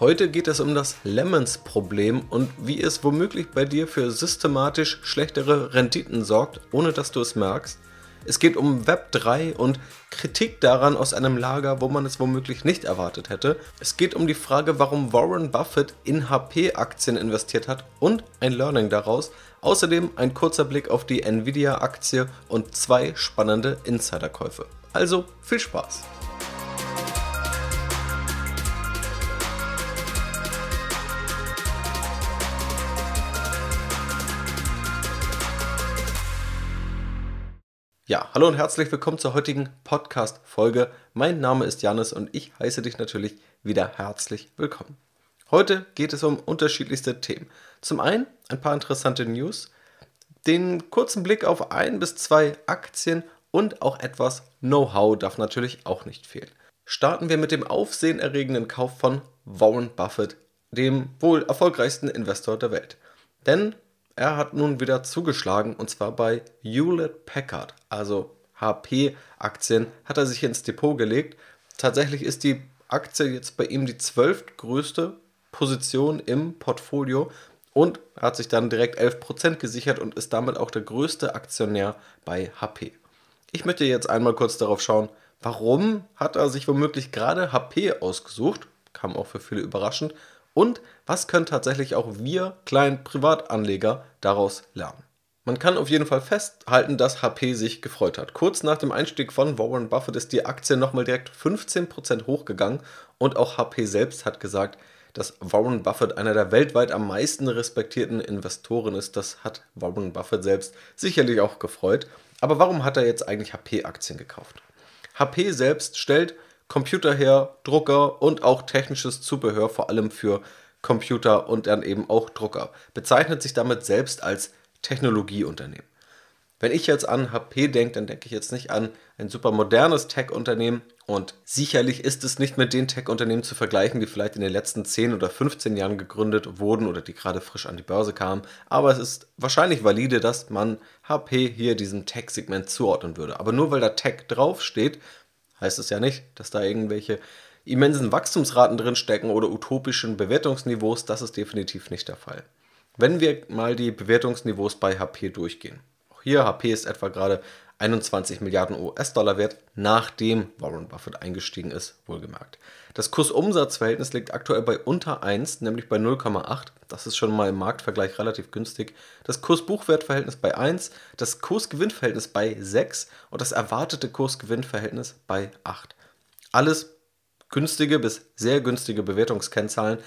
Heute geht es um das Lemons-Problem und wie es womöglich bei dir für systematisch schlechtere Renditen sorgt, ohne dass du es merkst. Es geht um Web 3 und Kritik daran aus einem Lager, wo man es womöglich nicht erwartet hätte. Es geht um die Frage, warum Warren Buffett in HP-Aktien investiert hat und ein Learning daraus. Außerdem ein kurzer Blick auf die Nvidia-Aktie und zwei spannende Insiderkäufe. Also viel Spaß! Ja, hallo und herzlich willkommen zur heutigen Podcast-Folge. Mein Name ist Janis und ich heiße dich natürlich wieder herzlich willkommen. Heute geht es um unterschiedlichste Themen. Zum einen ein paar interessante News, den kurzen Blick auf ein bis zwei Aktien und auch etwas Know-how darf natürlich auch nicht fehlen. Starten wir mit dem aufsehenerregenden Kauf von Warren Buffett, dem wohl erfolgreichsten Investor der Welt. Denn er hat nun wieder zugeschlagen und zwar bei Hewlett Packard, also HP-Aktien, hat er sich ins Depot gelegt. Tatsächlich ist die Aktie jetzt bei ihm die zwölftgrößte Position im Portfolio und hat sich dann direkt 11% gesichert und ist damit auch der größte Aktionär bei HP. Ich möchte jetzt einmal kurz darauf schauen, warum hat er sich womöglich gerade HP ausgesucht, kam auch für viele überraschend, und was können tatsächlich auch wir kleinen Privatanleger daraus lernen? Man kann auf jeden Fall festhalten, dass HP sich gefreut hat. Kurz nach dem Einstieg von Warren Buffett ist die Aktie nochmal direkt 15% hochgegangen und auch HP selbst hat gesagt, dass Warren Buffett einer der weltweit am meisten respektierten Investoren ist. Das hat Warren Buffett selbst sicherlich auch gefreut. Aber warum hat er jetzt eigentlich HP-Aktien gekauft? HP selbst stellt Computer her, Drucker und auch technisches Zubehör, vor allem für Computer und dann eben auch Drucker. Bezeichnet sich damit selbst als Technologieunternehmen. Wenn ich jetzt an HP denke, dann denke ich jetzt nicht an ein super modernes Tech-Unternehmen und sicherlich ist es nicht mit den Tech-Unternehmen zu vergleichen, die vielleicht in den letzten 10 oder 15 Jahren gegründet wurden oder die gerade frisch an die Börse kamen, aber es ist wahrscheinlich valide, dass man HP hier diesem Tech-Segment zuordnen würde. Aber nur weil da Tech draufsteht, heißt es ja nicht, dass da irgendwelche immensen Wachstumsraten drin stecken oder utopischen Bewertungsniveaus. Das ist definitiv nicht der Fall. Wenn wir mal die Bewertungsniveaus bei HP durchgehen. Auch hier, HP ist etwa gerade 21 Milliarden US-Dollar wert, nachdem Warren Buffett eingestiegen ist, wohlgemerkt. Das Kursumsatzverhältnis liegt aktuell bei unter 1, nämlich bei 0,8. Das ist schon mal im Marktvergleich relativ günstig. Das Kurs-Buchwert-Verhältnis bei 1, das Kurs-Gewinn-Verhältnis bei 6 und das erwartete Kurs-Gewinn-Verhältnis bei 8. Alles günstige bis sehr günstige Bewertungskennzahlen,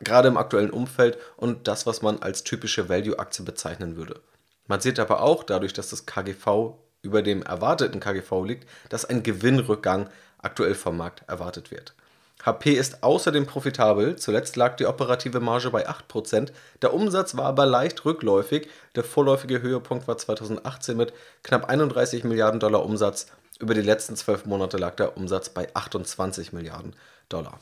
gerade im aktuellen Umfeld und das, was man als typische Value-Aktie bezeichnen würde. Man sieht aber auch, dadurch, dass das KGV über dem erwarteten KGV liegt, dass ein Gewinnrückgang aktuell vom Markt erwartet wird. HP ist außerdem profitabel, zuletzt lag die operative Marge bei 8%, der Umsatz war aber leicht rückläufig, der vorläufige Höhepunkt war 2018 mit knapp 31 Milliarden Dollar Umsatz, über die letzten zwölf Monate lag der Umsatz bei 28 Milliarden Dollar.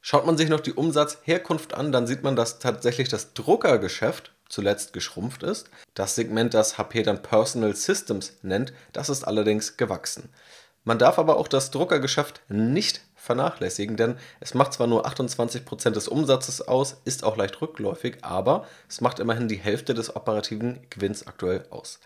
Schaut man sich noch die Umsatzherkunft an, dann sieht man, dass tatsächlich das Druckergeschäft zuletzt geschrumpft ist. Das Segment, das HP dann Personal Systems nennt, das ist allerdings gewachsen. Man darf aber auch das Druckergeschäft nicht vernachlässigen, denn es macht zwar nur 28% des Umsatzes aus, ist auch leicht rückläufig, aber es macht immerhin die Hälfte des operativen Gewinns aktuell aus.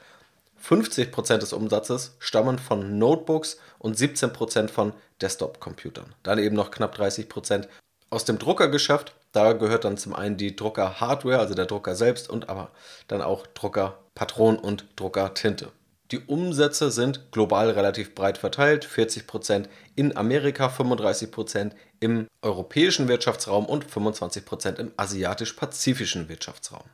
50% des Umsatzes stammen von Notebooks und 17% von Desktop-Computern. Dann eben noch knapp 30% aus dem Druckergeschäft. Da gehört dann zum einen die Drucker-Hardware, also der Drucker selbst, und aber dann auch Druckerpatronen und Druckertinte. Die Umsätze sind global relativ breit verteilt, 40% in Amerika, 35% im europäischen Wirtschaftsraum und 25% im asiatisch-pazifischen Wirtschaftsraum.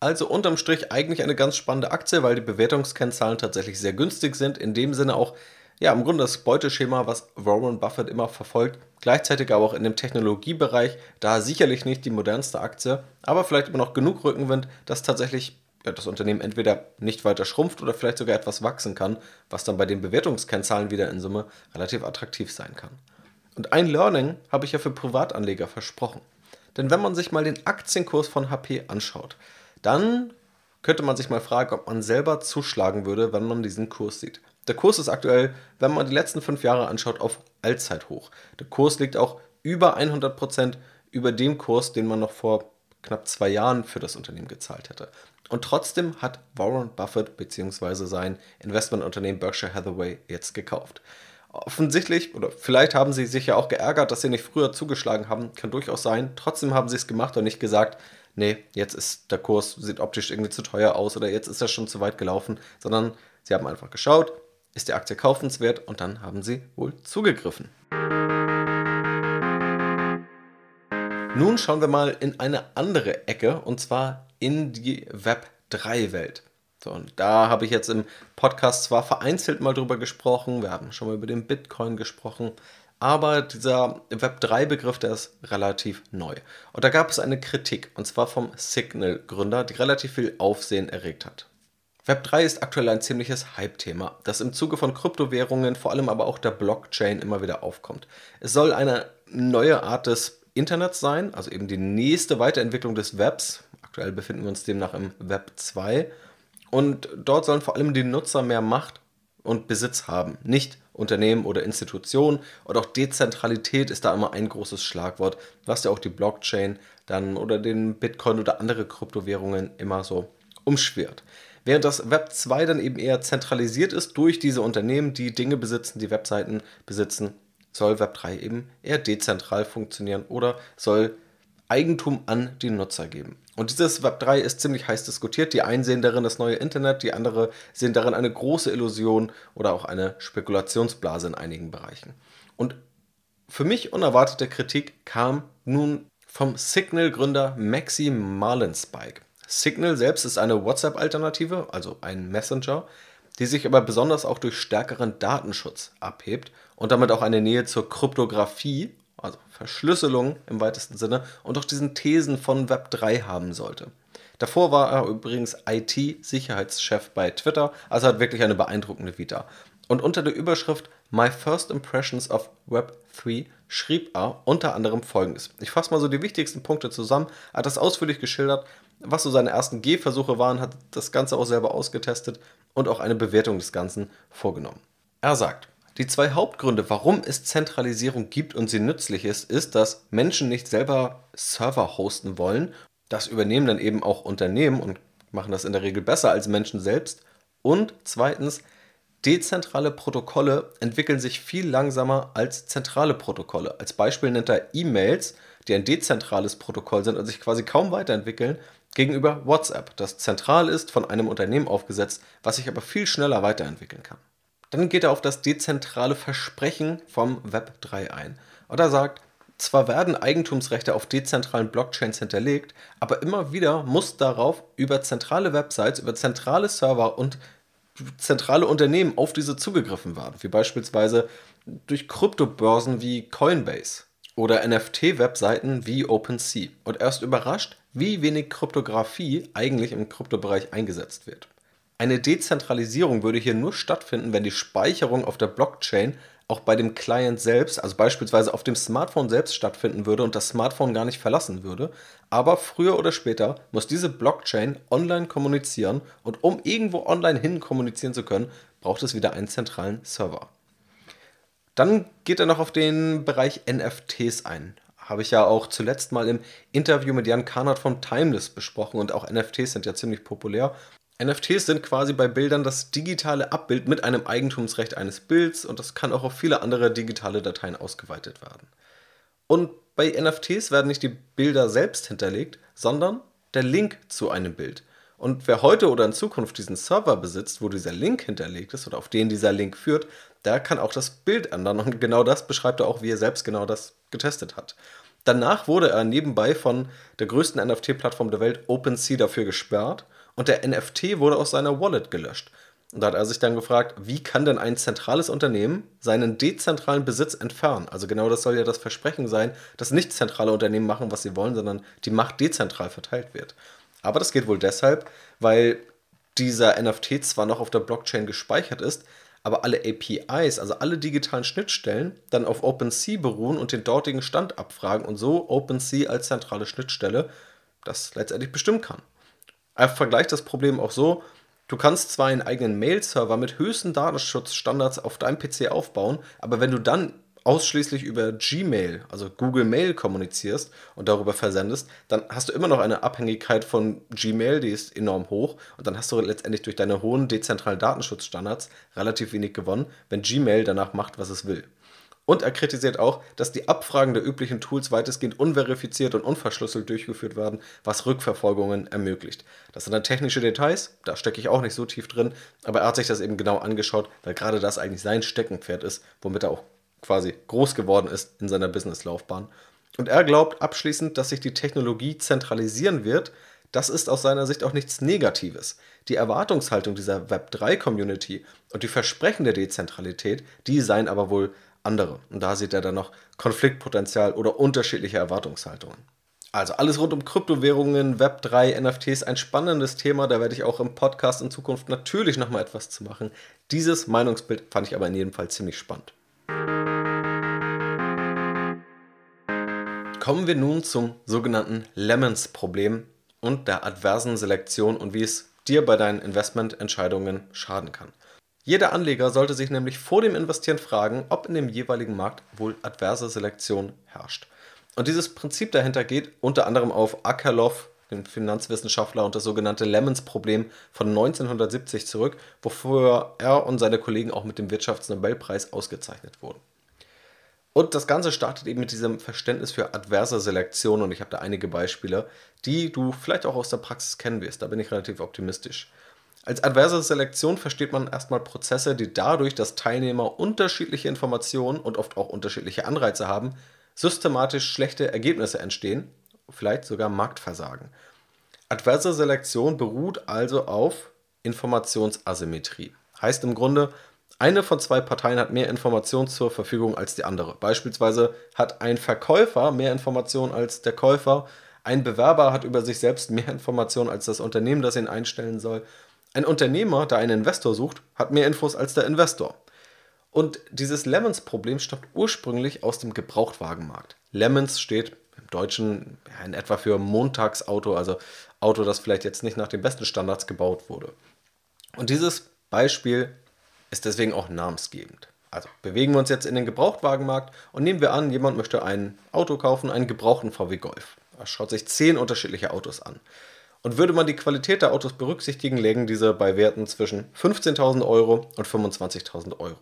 Also unterm Strich eigentlich eine ganz spannende Aktie, weil die Bewertungskennzahlen tatsächlich sehr günstig sind. In dem Sinne auch ja, im Grunde das Beuteschema, was Warren Buffett immer verfolgt. Gleichzeitig aber auch in dem Technologiebereich, da sicherlich nicht die modernste Aktie, aber vielleicht immer noch genug Rückenwind, dass tatsächlich ja, das Unternehmen entweder nicht weiter schrumpft oder vielleicht sogar etwas wachsen kann, was dann bei den Bewertungskennzahlen wieder in Summe relativ attraktiv sein kann. Und ein Learning habe ich ja für Privatanleger versprochen. Denn wenn man sich mal den Aktienkurs von HP anschaut, dann könnte man sich mal fragen, ob man selber zuschlagen würde, wenn man diesen Kurs sieht. Der Kurs ist aktuell, wenn man die letzten fünf Jahre anschaut, auf Allzeithoch. Der Kurs liegt auch über 100% über dem Kurs, den man noch vor knapp zwei Jahren für das Unternehmen gezahlt hätte. Und trotzdem hat Warren Buffett bzw. sein Investmentunternehmen Berkshire Hathaway jetzt gekauft. Offensichtlich, oder vielleicht haben sie sich ja auch geärgert, dass sie nicht früher zugeschlagen haben, kann durchaus sein. Trotzdem haben sie es gemacht und nicht gesagt, nee, jetzt ist der Kurs, sieht optisch irgendwie zu teuer aus oder jetzt ist er schon zu weit gelaufen, sondern sie haben einfach geschaut, ist die Aktie kaufenswert und dann haben sie wohl zugegriffen. Nun schauen wir mal in eine andere Ecke und zwar in die Web 3 Welt. So, und da habe ich jetzt im Podcast zwar vereinzelt mal drüber gesprochen, wir haben schon mal über den Bitcoin gesprochen, aber dieser Web3-Begriff, der ist relativ neu. Und da gab es eine Kritik, und zwar vom Signal-Gründer, die relativ viel Aufsehen erregt hat. Web3 ist aktuell ein ziemliches Hype-Thema, das im Zuge von Kryptowährungen, vor allem aber auch der Blockchain immer wieder aufkommt. Es soll eine neue Art des Internets sein, also eben die nächste Weiterentwicklung des Webs. Aktuell befinden wir uns demnach im Web 2. Und dort sollen vor allem die Nutzer mehr Macht und Besitz haben, nicht Unternehmen oder Institutionen. Und auch Dezentralität ist da immer ein großes Schlagwort, was ja auch die Blockchain dann oder den Bitcoin oder andere Kryptowährungen immer so umschwirrt. Während das Web 2 dann eben eher zentralisiert ist durch diese Unternehmen, die Dinge besitzen, die Webseiten besitzen, soll Web 3 eben eher dezentral funktionieren oder soll Eigentum an die Nutzer geben. Und dieses Web 3 ist ziemlich heiß diskutiert. Die einen sehen darin das neue Internet, die anderen sehen darin eine große Illusion oder auch eine Spekulationsblase in einigen Bereichen. Und für mich unerwartete Kritik kam nun vom Signal-Gründer Maxi Marlinspike. Signal selbst ist eine WhatsApp-Alternative, also ein Messenger, die sich aber besonders auch durch stärkeren Datenschutz abhebt und damit auch eine Nähe zur Kryptographie, also Verschlüsselung im weitesten Sinne, und auch diesen Thesen von Web 3 haben sollte. Davor war er übrigens IT-Sicherheitschef bei Twitter, also hat wirklich eine beeindruckende Vita. Und unter der Überschrift My First Impressions of Web 3 schrieb er unter anderem folgendes. Ich fasse mal so die wichtigsten Punkte zusammen. Er hat das ausführlich geschildert, was so seine ersten Gehversuche waren, hat das Ganze auch selber ausgetestet und auch eine Bewertung des Ganzen vorgenommen. Er sagt, die zwei Hauptgründe, warum es Zentralisierung gibt und sie nützlich ist, ist, dass Menschen nicht selber Server hosten wollen. Das übernehmen dann eben auch Unternehmen und machen das in der Regel besser als Menschen selbst. Und zweitens, dezentrale Protokolle entwickeln sich viel langsamer als zentrale Protokolle. Als Beispiel nennt er E-Mails, die ein dezentrales Protokoll sind und sich quasi kaum weiterentwickeln, gegenüber WhatsApp, das zentral ist, von einem Unternehmen aufgesetzt, was sich aber viel schneller weiterentwickeln kann. Dann geht er auf das dezentrale Versprechen vom Web 3 ein. Und er sagt, zwar werden Eigentumsrechte auf dezentralen Blockchains hinterlegt, aber immer wieder muss darauf über zentrale Websites, über zentrale Server und zentrale Unternehmen auf diese zugegriffen werden, wie beispielsweise durch Kryptobörsen wie Coinbase oder NFT-Webseiten wie OpenSea. Und er ist überrascht, wie wenig Kryptographie eigentlich im Kryptobereich eingesetzt wird. Eine Dezentralisierung würde hier nur stattfinden, wenn die Speicherung auf der Blockchain auch bei dem Client selbst, also beispielsweise auf dem Smartphone selbst stattfinden würde und das Smartphone gar nicht verlassen würde. Aber früher oder später muss diese Blockchain online kommunizieren und um irgendwo online hin kommunizieren zu können, braucht es wieder einen zentralen Server. Dann geht er noch auf den Bereich NFTs ein habe ich ja auch zuletzt mal im Interview mit Jan Karnert von Timeless besprochen und auch NFTs sind ja ziemlich populär. NFTs sind quasi bei Bildern das digitale Abbild mit einem Eigentumsrecht eines Bilds und das kann auch auf viele andere digitale Dateien ausgeweitet werden. Und bei NFTs werden nicht die Bilder selbst hinterlegt, sondern der Link zu einem Bild. Und wer heute oder in Zukunft diesen Server besitzt, wo dieser Link hinterlegt ist oder auf den dieser Link führt, der kann auch das Bild ändern. Und genau das beschreibt er auch, wie er selbst genau das getestet hat. Danach wurde er nebenbei von der größten NFT-Plattform der Welt, OpenSea, dafür gesperrt und der NFT wurde aus seiner Wallet gelöscht. Und da hat er sich dann gefragt, wie kann denn ein zentrales Unternehmen seinen dezentralen Besitz entfernen? Also genau das soll ja das Versprechen sein, dass nicht zentrale Unternehmen machen, was sie wollen, sondern die Macht dezentral verteilt wird. Aber das geht wohl deshalb, weil dieser NFT zwar noch auf der Blockchain gespeichert ist, aber alle APIs, also alle digitalen Schnittstellen, dann auf OpenSea beruhen und den dortigen Stand abfragen und so OpenSea als zentrale Schnittstelle das letztendlich bestimmen kann. Er vergleicht das Problem auch so, du kannst zwar einen eigenen Mail-Server mit höchsten Datenschutzstandards auf deinem PC aufbauen, aber wenn du dann ausschließlich über Gmail, also Google Mail kommunizierst und darüber versendest, dann hast du immer noch eine Abhängigkeit von Gmail, die ist enorm hoch und dann hast du letztendlich durch deine hohen dezentralen Datenschutzstandards relativ wenig gewonnen, wenn Gmail danach macht, was es will. Und er kritisiert auch, dass die Abfragen der üblichen Tools weitestgehend unverifiziert und unverschlüsselt durchgeführt werden, was Rückverfolgungen ermöglicht. Das sind dann technische Details, da stecke ich auch nicht so tief drin, aber er hat sich das eben genau angeschaut, weil gerade das eigentlich sein Steckenpferd ist, womit er auch quasi groß geworden ist in seiner Businesslaufbahn. Und er glaubt abschließend, dass sich die Technologie zentralisieren wird. Das ist aus seiner Sicht auch nichts Negatives. Die Erwartungshaltung dieser Web3-Community und die Versprechen der Dezentralität, die seien aber wohl andere. Und da sieht er dann noch Konfliktpotenzial oder unterschiedliche Erwartungshaltungen. Also alles rund um Kryptowährungen, Web3, NFTs, ein spannendes Thema. Da werde ich auch im Podcast in Zukunft natürlich nochmal etwas zu machen. Dieses Meinungsbild fand ich aber in jedem Fall ziemlich spannend. Kommen wir nun zum sogenannten Lemons-Problem und der adversen Selektion und wie es dir bei deinen Investmententscheidungen schaden kann. Jeder Anleger sollte sich nämlich vor dem Investieren fragen, ob in dem jeweiligen Markt wohl adverse Selektion herrscht. Und dieses Prinzip dahinter geht unter anderem auf Akerlof, den Finanzwissenschaftler, und das sogenannte Lemons-Problem von 1970 zurück, wofür er und seine Kollegen auch mit dem Wirtschaftsnobelpreis ausgezeichnet wurden. Und das Ganze startet eben mit diesem Verständnis für adverse Selektion und ich habe da einige Beispiele, die du vielleicht auch aus der Praxis kennen wirst. Da bin ich relativ optimistisch. Als adverse Selektion versteht man erstmal Prozesse, die dadurch, dass Teilnehmer unterschiedliche Informationen und oft auch unterschiedliche Anreize haben, systematisch schlechte Ergebnisse entstehen, vielleicht sogar Marktversagen. Adverse Selektion beruht also auf Informationsasymmetrie. Heißt im Grunde, eine von zwei Parteien hat mehr Informationen zur Verfügung als die andere. Beispielsweise hat ein Verkäufer mehr Informationen als der Käufer, ein Bewerber hat über sich selbst mehr Informationen als das Unternehmen, das ihn einstellen soll ein Unternehmer, der einen Investor sucht, hat mehr Infos als der Investor. Und dieses Lemons-Problem stammt ursprünglich aus dem Gebrauchtwagenmarkt. Lemons steht im Deutschen in etwa für Montagsauto, also Auto, das vielleicht jetzt nicht nach den besten Standards gebaut wurde. Und dieses Beispiel ist deswegen auch namensgebend. Also bewegen wir uns jetzt in den Gebrauchtwagenmarkt und nehmen wir an, jemand möchte ein Auto kaufen, einen gebrauchten VW Golf. Er schaut sich zehn unterschiedliche Autos an. Und würde man die Qualität der Autos berücksichtigen, lägen diese bei Werten zwischen 15.000 Euro und 25.000 Euro.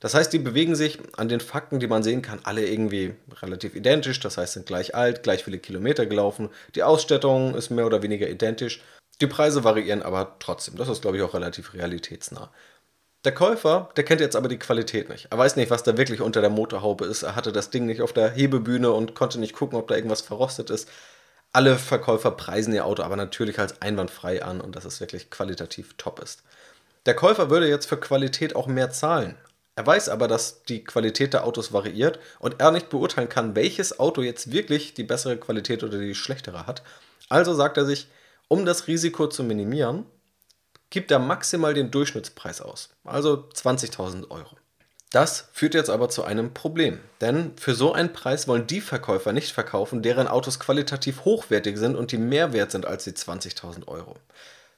Das heißt, die bewegen sich an den Fakten, die man sehen kann, alle irgendwie relativ identisch. Das heißt, sind gleich alt, gleich viele Kilometer gelaufen. Die Ausstattung ist mehr oder weniger identisch. Die Preise variieren aber trotzdem. Das ist, glaube ich, auch relativ realitätsnah. Der Käufer, der kennt jetzt aber die Qualität nicht. Er weiß nicht, was da wirklich unter der Motorhaube ist. Er hatte das Ding nicht auf der Hebebühne und konnte nicht gucken, ob da irgendwas verrostet ist alle Verkäufer preisen ihr Auto aber natürlich als einwandfrei an und dass es wirklich qualitativ top ist. Der Käufer würde jetzt für Qualität auch mehr zahlen. Er weiß aber, dass die Qualität der Autos variiert und er nicht beurteilen kann, welches Auto jetzt wirklich die bessere Qualität oder die schlechtere hat. Also sagt er sich, um das Risiko zu minimieren, gibt er maximal den Durchschnittspreis aus, also 20.000 Euro. Das führt jetzt aber zu einem Problem, denn für so einen Preis wollen die Verkäufer nicht verkaufen, deren Autos qualitativ hochwertig sind und die mehr wert sind als die 20.000 Euro.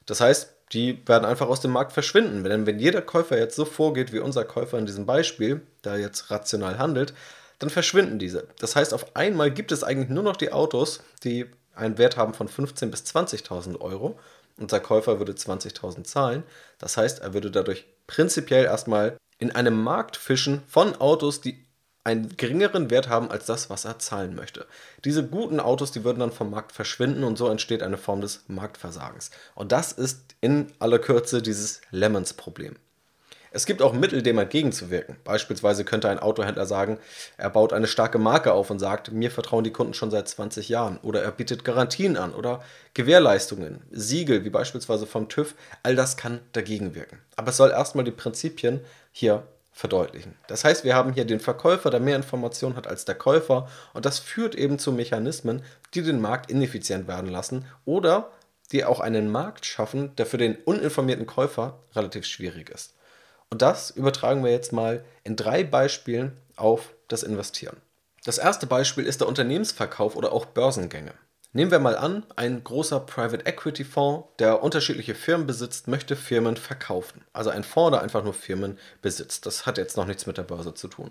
Das heißt, die werden einfach aus dem Markt verschwinden, denn wenn jeder Käufer jetzt so vorgeht wie unser Käufer in diesem Beispiel, der jetzt rational handelt, dann verschwinden diese. Das heißt, auf einmal gibt es eigentlich nur noch die Autos, die einen Wert haben von 15.000 bis 20.000 Euro. Unser Käufer würde 20.000 zahlen. Das heißt, er würde dadurch prinzipiell erstmal in einem Markt fischen von Autos, die einen geringeren Wert haben als das, was er zahlen möchte. Diese guten Autos, die würden dann vom Markt verschwinden und so entsteht eine Form des Marktversagens. Und das ist in aller Kürze dieses Lemons-Problem. Es gibt auch Mittel, dem entgegenzuwirken. Beispielsweise könnte ein Autohändler sagen, er baut eine starke Marke auf und sagt, mir vertrauen die Kunden schon seit 20 Jahren. Oder er bietet Garantien an oder Gewährleistungen, Siegel, wie beispielsweise vom TÜV. All das kann dagegen wirken. Aber es soll erstmal die Prinzipien hier verdeutlichen. Das heißt, wir haben hier den Verkäufer, der mehr Informationen hat als der Käufer und das führt eben zu Mechanismen, die den Markt ineffizient werden lassen oder die auch einen Markt schaffen, der für den uninformierten Käufer relativ schwierig ist. Und das übertragen wir jetzt mal in drei Beispielen auf das Investieren. Das erste Beispiel ist der Unternehmensverkauf oder auch Börsengänge. Nehmen wir mal an, ein großer Private Equity Fonds, der unterschiedliche Firmen besitzt, möchte Firmen verkaufen. Also ein Fonds, der einfach nur Firmen besitzt. Das hat jetzt noch nichts mit der Börse zu tun.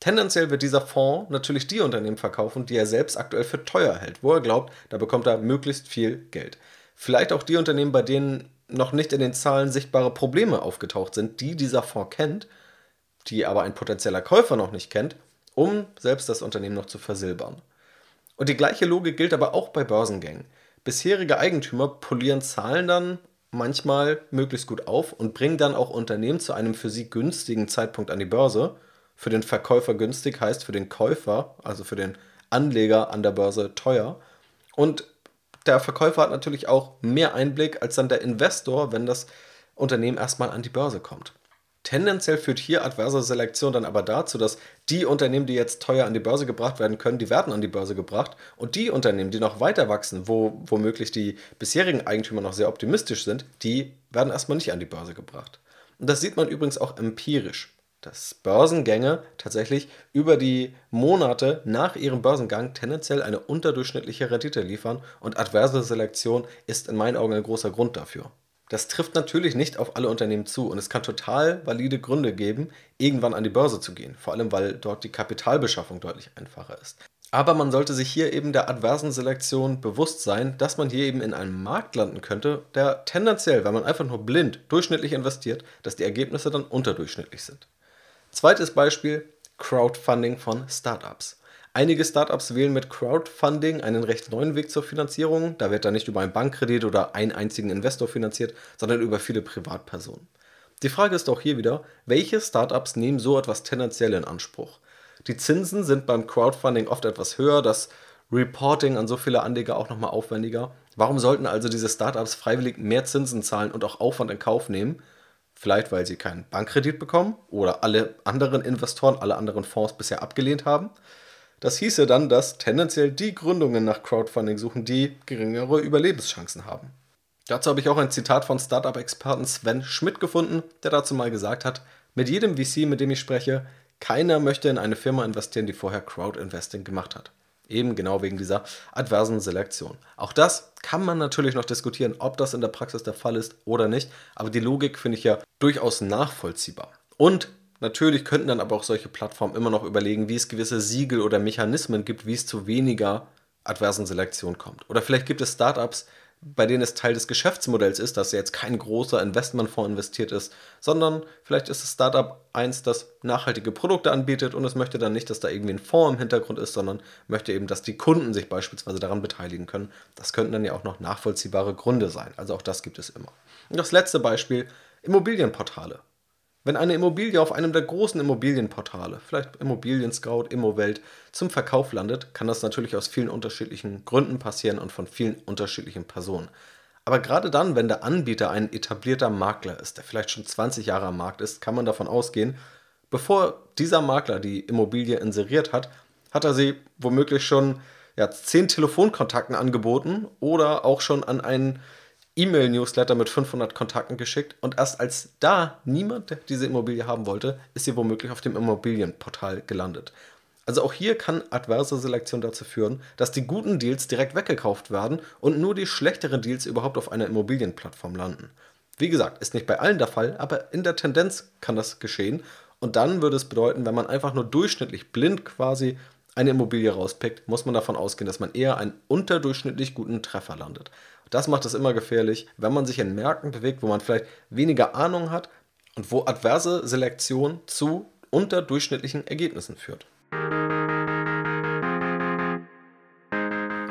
Tendenziell wird dieser Fonds natürlich die Unternehmen verkaufen, die er selbst aktuell für teuer hält, wo er glaubt, da bekommt er möglichst viel Geld. Vielleicht auch die Unternehmen, bei denen noch nicht in den Zahlen sichtbare Probleme aufgetaucht sind, die dieser Fonds kennt, die aber ein potenzieller Käufer noch nicht kennt, um selbst das Unternehmen noch zu versilbern. Und die gleiche Logik gilt aber auch bei Börsengängen. Bisherige Eigentümer polieren Zahlen dann manchmal möglichst gut auf und bringen dann auch Unternehmen zu einem für sie günstigen Zeitpunkt an die Börse. Für den Verkäufer günstig heißt für den Käufer, also für den Anleger an der Börse teuer. Und der Verkäufer hat natürlich auch mehr Einblick als dann der Investor, wenn das Unternehmen erstmal an die Börse kommt. Tendenziell führt hier adverse Selektion dann aber dazu, dass die Unternehmen, die jetzt teuer an die Börse gebracht werden können, die werden an die Börse gebracht und die Unternehmen, die noch weiter wachsen, wo womöglich die bisherigen Eigentümer noch sehr optimistisch sind, die werden erstmal nicht an die Börse gebracht. Und das sieht man übrigens auch empirisch dass Börsengänge tatsächlich über die Monate nach ihrem Börsengang tendenziell eine unterdurchschnittliche Rendite liefern und adverse Selektion ist in meinen Augen ein großer Grund dafür. Das trifft natürlich nicht auf alle Unternehmen zu und es kann total valide Gründe geben, irgendwann an die Börse zu gehen, vor allem weil dort die Kapitalbeschaffung deutlich einfacher ist. Aber man sollte sich hier eben der adversen Selektion bewusst sein, dass man hier eben in einem Markt landen könnte, der tendenziell, wenn man einfach nur blind durchschnittlich investiert, dass die Ergebnisse dann unterdurchschnittlich sind. Zweites Beispiel, Crowdfunding von Startups. Einige Startups wählen mit Crowdfunding einen recht neuen Weg zur Finanzierung. Da wird dann nicht über einen Bankkredit oder einen einzigen Investor finanziert, sondern über viele Privatpersonen. Die Frage ist auch hier wieder, welche Startups nehmen so etwas tendenziell in Anspruch? Die Zinsen sind beim Crowdfunding oft etwas höher, das Reporting an so viele Anleger auch nochmal aufwendiger. Warum sollten also diese Startups freiwillig mehr Zinsen zahlen und auch Aufwand in Kauf nehmen? Vielleicht, weil sie keinen Bankkredit bekommen oder alle anderen Investoren, alle anderen Fonds bisher abgelehnt haben. Das hieße dann, dass tendenziell die Gründungen nach Crowdfunding suchen, die geringere Überlebenschancen haben. Dazu habe ich auch ein Zitat von Startup-Experten Sven Schmidt gefunden, der dazu mal gesagt hat, mit jedem VC, mit dem ich spreche, keiner möchte in eine Firma investieren, die vorher Crowd-Investing gemacht hat. Eben genau wegen dieser adversen Selektion. Auch das kann man natürlich noch diskutieren, ob das in der Praxis der Fall ist oder nicht, aber die Logik finde ich ja durchaus nachvollziehbar. Und natürlich könnten dann aber auch solche Plattformen immer noch überlegen, wie es gewisse Siegel oder Mechanismen gibt, wie es zu weniger adversen Selektion kommt. Oder vielleicht gibt es Startups, bei denen es Teil des Geschäftsmodells ist, dass jetzt kein großer Investmentfonds investiert ist, sondern vielleicht ist das Startup eins, das nachhaltige Produkte anbietet und es möchte dann nicht, dass da irgendwie ein Fonds im Hintergrund ist, sondern möchte eben, dass die Kunden sich beispielsweise daran beteiligen können. Das könnten dann ja auch noch nachvollziehbare Gründe sein. Also auch das gibt es immer. Und das letzte Beispiel, Immobilienportale. Wenn eine Immobilie auf einem der großen Immobilienportale, vielleicht Immobilien Scout, Immowelt, zum Verkauf landet, kann das natürlich aus vielen unterschiedlichen Gründen passieren und von vielen unterschiedlichen Personen. Aber gerade dann, wenn der Anbieter ein etablierter Makler ist, der vielleicht schon 20 Jahre am Markt ist, kann man davon ausgehen, bevor dieser Makler die Immobilie inseriert hat, hat er sie womöglich schon ja, 10 Telefonkontakten angeboten oder auch schon an einen E-Mail-Newsletter mit 500 Kontakten geschickt und erst als da niemand diese Immobilie haben wollte, ist sie womöglich auf dem Immobilienportal gelandet. Also auch hier kann adverse Selektion dazu führen, dass die guten Deals direkt weggekauft werden und nur die schlechteren Deals überhaupt auf einer Immobilienplattform landen. Wie gesagt, ist nicht bei allen der Fall, aber in der Tendenz kann das geschehen. Und dann würde es bedeuten, wenn man einfach nur durchschnittlich blind quasi eine Immobilie rauspickt, muss man davon ausgehen, dass man eher einen unterdurchschnittlich guten Treffer landet. Das macht es immer gefährlich, wenn man sich in Märkten bewegt, wo man vielleicht weniger Ahnung hat und wo adverse Selektion zu unterdurchschnittlichen Ergebnissen führt.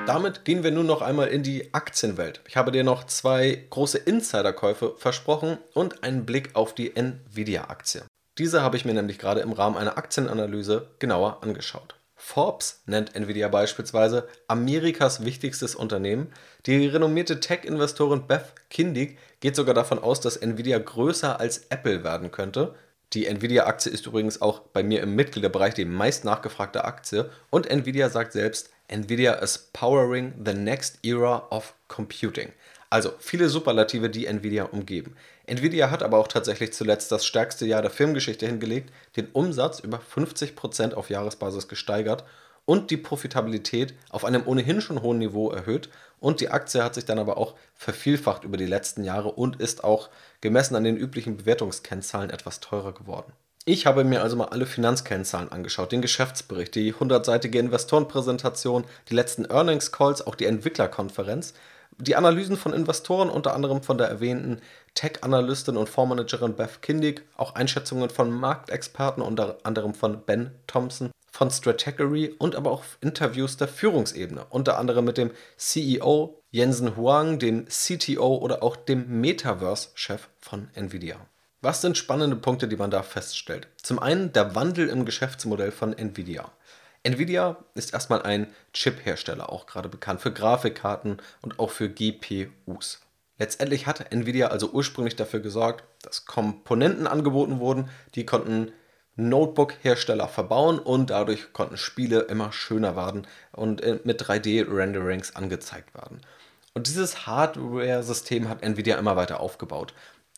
Damit gehen wir nun noch einmal in die Aktienwelt. Ich habe dir noch zwei große Insiderkäufe versprochen und einen Blick auf die Nvidia-Aktie. Diese habe ich mir nämlich gerade im Rahmen einer Aktienanalyse genauer angeschaut. Forbes nennt Nvidia beispielsweise Amerikas wichtigstes Unternehmen. Die renommierte Tech-Investorin Beth Kindig geht sogar davon aus, dass Nvidia größer als Apple werden könnte. Die Nvidia-Aktie ist übrigens auch bei mir im Mitgliederbereich die meist nachgefragte Aktie. Und Nvidia sagt selbst, Nvidia is powering the next era of computing. Also viele Superlative, die Nvidia umgeben. Nvidia hat aber auch tatsächlich zuletzt das stärkste Jahr der Filmgeschichte hingelegt, den Umsatz über 50% auf Jahresbasis gesteigert und die Profitabilität auf einem ohnehin schon hohen Niveau erhöht. Und die Aktie hat sich dann aber auch vervielfacht über die letzten Jahre und ist auch gemessen an den üblichen Bewertungskennzahlen etwas teurer geworden. Ich habe mir also mal alle Finanzkennzahlen angeschaut, den Geschäftsbericht, die 100-seitige Investorenpräsentation, die letzten Earnings Calls, auch die Entwicklerkonferenz, die Analysen von Investoren, unter anderem von der erwähnten Tech-Analystin und Fondsmanagerin Beth Kindig, auch Einschätzungen von Marktexperten, unter anderem von Ben Thompson von Strategery und aber auch Interviews der Führungsebene, unter anderem mit dem CEO Jensen Huang, dem CTO oder auch dem Metaverse-Chef von Nvidia. Was sind spannende Punkte, die man da feststellt? Zum einen der Wandel im Geschäftsmodell von Nvidia. Nvidia ist erstmal ein Chip-Hersteller, auch gerade bekannt für Grafikkarten und auch für GPUs. Letztendlich hat Nvidia also ursprünglich dafür gesorgt, dass Komponenten angeboten wurden, die konnten Notebook-Hersteller verbauen und dadurch konnten Spiele immer schöner werden und äh, mit 3D-Renderings angezeigt werden. Und dieses Hardware-System hat Nvidia immer weiter aufgebaut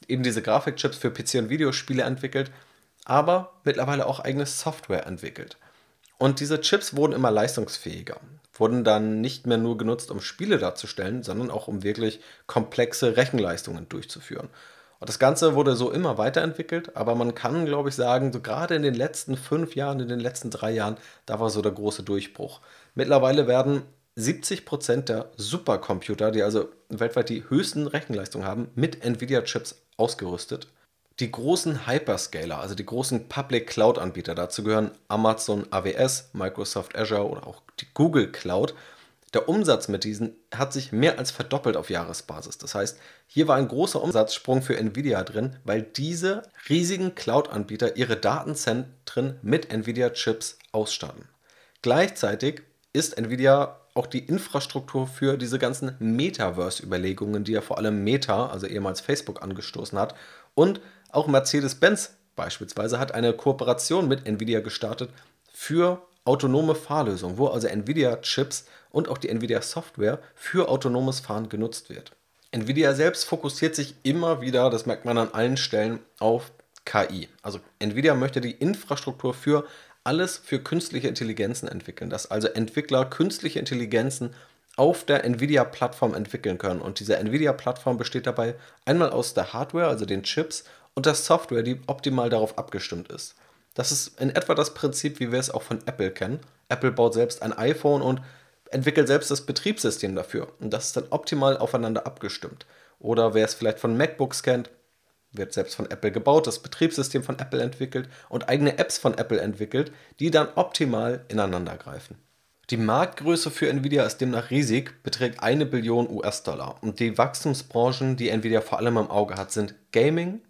eben diese Grafikchips für PC und Videospiele entwickelt, aber mittlerweile auch eigene Software entwickelt. Und diese Chips wurden immer leistungsfähiger, wurden dann nicht mehr nur genutzt, um Spiele darzustellen, sondern auch um wirklich komplexe Rechenleistungen durchzuführen. Und das Ganze wurde so immer weiterentwickelt, aber man kann, glaube ich, sagen, so gerade in den letzten fünf Jahren, in den letzten drei Jahren, da war so der große Durchbruch. Mittlerweile werden 70% der Supercomputer, die also weltweit die höchsten Rechenleistungen haben, mit Nvidia-Chips ausgerüstet. Die großen Hyperscaler, also die großen Public Cloud-Anbieter, dazu gehören Amazon AWS, Microsoft Azure oder auch die Google Cloud. Der Umsatz mit diesen hat sich mehr als verdoppelt auf Jahresbasis. Das heißt, hier war ein großer Umsatzsprung für Nvidia drin, weil diese riesigen Cloud-Anbieter ihre Datenzentren mit Nvidia-Chips ausstatten. Gleichzeitig ist Nvidia auch die Infrastruktur für diese ganzen Metaverse-Überlegungen, die ja vor allem Meta, also ehemals Facebook, angestoßen hat. Und auch Mercedes-Benz beispielsweise hat eine Kooperation mit Nvidia gestartet für autonome Fahrlösungen, wo also Nvidia-Chips und auch die Nvidia-Software für autonomes Fahren genutzt wird. Nvidia selbst fokussiert sich immer wieder, das merkt man an allen Stellen, auf KI. Also Nvidia möchte die Infrastruktur für alles für künstliche Intelligenzen entwickeln, dass also Entwickler künstliche Intelligenzen auf der Nvidia-Plattform entwickeln können. Und diese Nvidia-Plattform besteht dabei einmal aus der Hardware, also den Chips, und der Software, die optimal darauf abgestimmt ist. Das ist in etwa das Prinzip, wie wir es auch von Apple kennen. Apple baut selbst ein iPhone und entwickelt selbst das Betriebssystem dafür. Und das ist dann optimal aufeinander abgestimmt. Oder wer es vielleicht von MacBooks kennt, wird selbst von Apple gebaut, das Betriebssystem von Apple entwickelt und eigene Apps von Apple entwickelt, die dann optimal ineinander greifen. Die Marktgröße für Nvidia ist demnach riesig, beträgt eine Billion US-Dollar. Und die Wachstumsbranchen, die Nvidia vor allem im Auge hat, sind Gaming,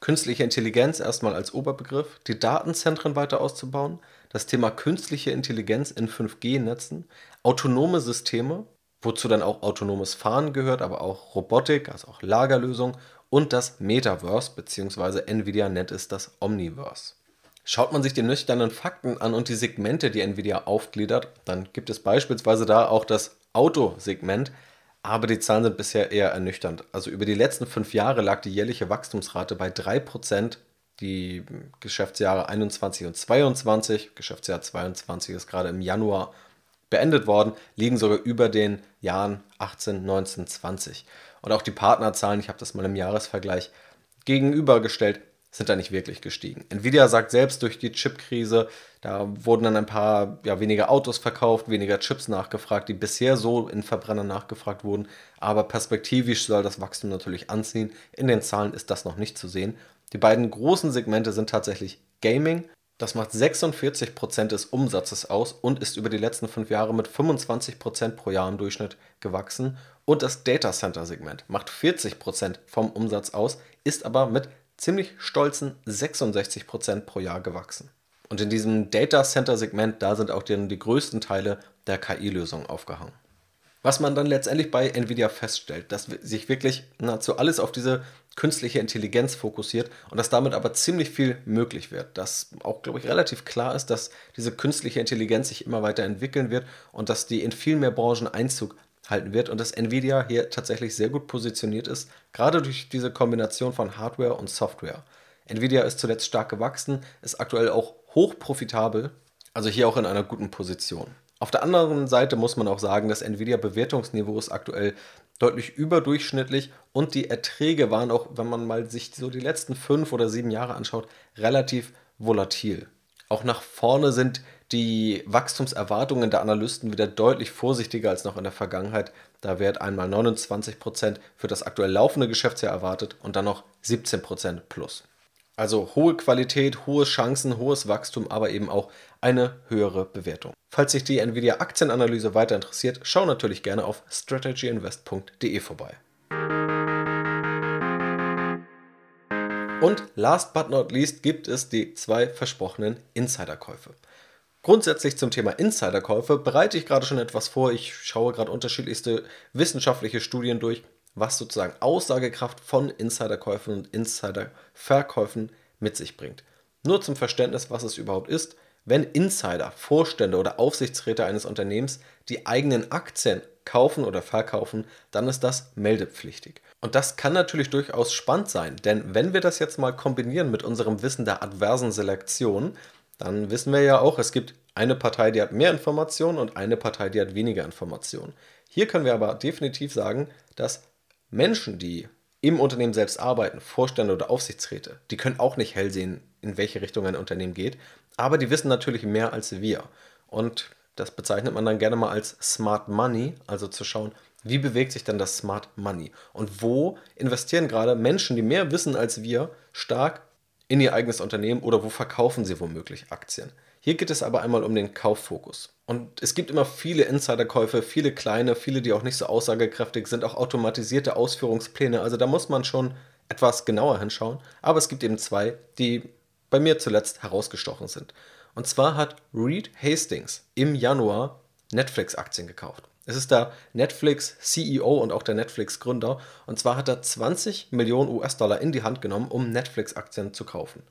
künstliche Intelligenz erstmal als Oberbegriff, die Datenzentren weiter auszubauen, das Thema künstliche Intelligenz in 5G-Netzen, autonome Systeme, wozu dann auch autonomes Fahren gehört, aber auch Robotik, also auch Lagerlösung und das Metaverse, beziehungsweise Nvidia nennt es das Omniverse. Schaut man sich die nüchternen Fakten an und die Segmente, die Nvidia aufgliedert, dann gibt es beispielsweise da auch das Autosegment, aber die Zahlen sind bisher eher ernüchternd. Also über die letzten fünf Jahre lag die jährliche Wachstumsrate bei 3%, die Geschäftsjahre 21 und 22, Geschäftsjahr 22 ist gerade im Januar beendet worden, liegen sogar über den Jahren 18, 19, 20. Und auch die Partnerzahlen, ich habe das mal im Jahresvergleich gegenübergestellt, sind da nicht wirklich gestiegen. Nvidia sagt selbst durch die Chipkrise, da wurden dann ein paar ja, weniger Autos verkauft, weniger Chips nachgefragt, die bisher so in Verbrennern nachgefragt wurden. Aber perspektivisch soll das Wachstum natürlich anziehen. In den Zahlen ist das noch nicht zu sehen. Die beiden großen Segmente sind tatsächlich Gaming. Das macht 46% des Umsatzes aus und ist über die letzten fünf Jahre mit 25% pro Jahr im Durchschnitt gewachsen. Und das Data Center Segment macht 40% vom Umsatz aus, ist aber mit ziemlich stolzen 66% pro Jahr gewachsen. Und in diesem Data Center Segment, da sind auch die, die größten Teile der KI-Lösung aufgehangen. Was man dann letztendlich bei Nvidia feststellt, dass sich wirklich nahezu alles auf diese künstliche Intelligenz fokussiert und dass damit aber ziemlich viel möglich wird. Dass auch, glaube ich, relativ klar ist, dass diese künstliche Intelligenz sich immer weiter entwickeln wird und dass die in viel mehr Branchen Einzug halten wird und dass Nvidia hier tatsächlich sehr gut positioniert ist, gerade durch diese Kombination von Hardware und Software. Nvidia ist zuletzt stark gewachsen, ist aktuell auch hoch profitabel, also hier auch in einer guten Position. Auf der anderen Seite muss man auch sagen, das Nvidia Bewertungsniveau ist aktuell deutlich überdurchschnittlich und die Erträge waren auch, wenn man mal sich so die letzten fünf oder sieben Jahre anschaut, relativ volatil. Auch nach vorne sind die Wachstumserwartungen der Analysten wieder deutlich vorsichtiger als noch in der Vergangenheit. Da wird einmal 29% für das aktuell laufende Geschäftsjahr erwartet und dann noch 17% plus. Also hohe Qualität, hohe Chancen, hohes Wachstum, aber eben auch eine höhere Bewertung. Falls sich die Nvidia Aktienanalyse weiter interessiert, schau natürlich gerne auf strategyinvest.de vorbei. Und last but not least gibt es die zwei versprochenen Insiderkäufe. Grundsätzlich zum Thema Insiderkäufe bereite ich gerade schon etwas vor. Ich schaue gerade unterschiedlichste wissenschaftliche Studien durch was sozusagen Aussagekraft von Insiderkäufen und Insiderverkäufen mit sich bringt. Nur zum Verständnis, was es überhaupt ist. Wenn Insider, Vorstände oder Aufsichtsräte eines Unternehmens die eigenen Aktien kaufen oder verkaufen, dann ist das meldepflichtig. Und das kann natürlich durchaus spannend sein, denn wenn wir das jetzt mal kombinieren mit unserem Wissen der adversen Selektion, dann wissen wir ja auch, es gibt eine Partei, die hat mehr Informationen und eine Partei, die hat weniger Informationen. Hier können wir aber definitiv sagen, dass Menschen, die im Unternehmen selbst arbeiten, Vorstände oder Aufsichtsräte, die können auch nicht hell sehen, in welche Richtung ein Unternehmen geht, aber die wissen natürlich mehr als wir. Und das bezeichnet man dann gerne mal als Smart Money, also zu schauen, wie bewegt sich dann das Smart Money und wo investieren gerade Menschen, die mehr wissen als wir, stark in ihr eigenes Unternehmen oder wo verkaufen sie womöglich Aktien. Hier geht es aber einmal um den Kauffokus. Und es gibt immer viele Insiderkäufe, viele kleine, viele, die auch nicht so aussagekräftig sind, auch automatisierte Ausführungspläne. Also da muss man schon etwas genauer hinschauen. Aber es gibt eben zwei, die bei mir zuletzt herausgestochen sind. Und zwar hat Reed Hastings im Januar Netflix-Aktien gekauft. Es ist der Netflix-CEO und auch der Netflix-Gründer. Und zwar hat er 20 Millionen US-Dollar in die Hand genommen, um Netflix-Aktien zu kaufen.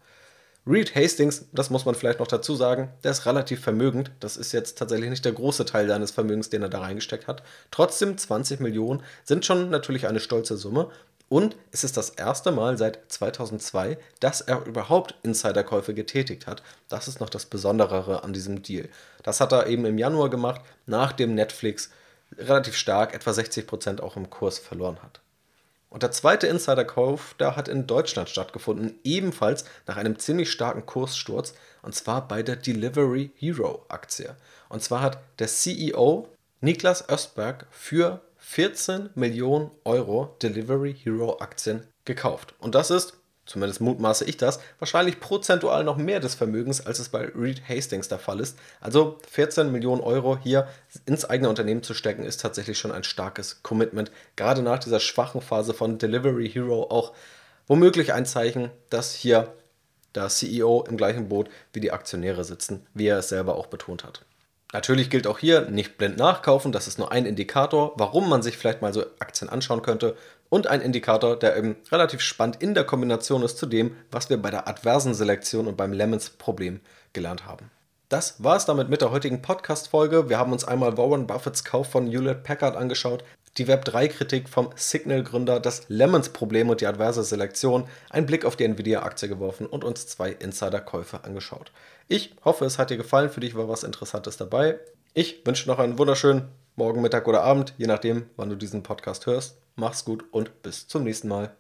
Reed Hastings, das muss man vielleicht noch dazu sagen, der ist relativ vermögend. Das ist jetzt tatsächlich nicht der große Teil seines Vermögens, den er da reingesteckt hat. Trotzdem 20 Millionen sind schon natürlich eine stolze Summe. Und es ist das erste Mal seit 2002, dass er überhaupt Insiderkäufe getätigt hat. Das ist noch das Besondere an diesem Deal. Das hat er eben im Januar gemacht, nachdem Netflix relativ stark, etwa 60% auch im Kurs verloren hat. Und der zweite Insiderkauf, der hat in Deutschland stattgefunden, ebenfalls nach einem ziemlich starken Kurssturz, und zwar bei der Delivery Hero Aktie. Und zwar hat der CEO Niklas Östberg für 14 Millionen Euro Delivery Hero Aktien gekauft. Und das ist zumindest mutmaße ich das, wahrscheinlich prozentual noch mehr des Vermögens, als es bei Reed Hastings der Fall ist. Also 14 Millionen Euro hier ins eigene Unternehmen zu stecken, ist tatsächlich schon ein starkes Commitment. Gerade nach dieser schwachen Phase von Delivery Hero auch womöglich ein Zeichen, dass hier der CEO im gleichen Boot wie die Aktionäre sitzen, wie er es selber auch betont hat. Natürlich gilt auch hier nicht blind nachkaufen, das ist nur ein Indikator, warum man sich vielleicht mal so Aktien anschauen könnte und ein Indikator, der eben relativ spannend in der Kombination ist zu dem, was wir bei der adversen Selektion und beim Lemons-Problem gelernt haben. Das war es damit mit der heutigen Podcast-Folge. Wir haben uns einmal Warren Buffetts Kauf von Hewlett Packard angeschaut, die Web3-Kritik vom Signal-Gründer, das Lemons-Problem und die adverse Selektion, einen Blick auf die Nvidia-Aktie geworfen und uns zwei Insider-Käufe angeschaut. Ich hoffe, es hat dir gefallen. Für dich war was Interessantes dabei. Ich wünsche noch einen wunderschönen Morgen, Mittag oder Abend, je nachdem, wann du diesen Podcast hörst. Mach's gut und bis zum nächsten Mal.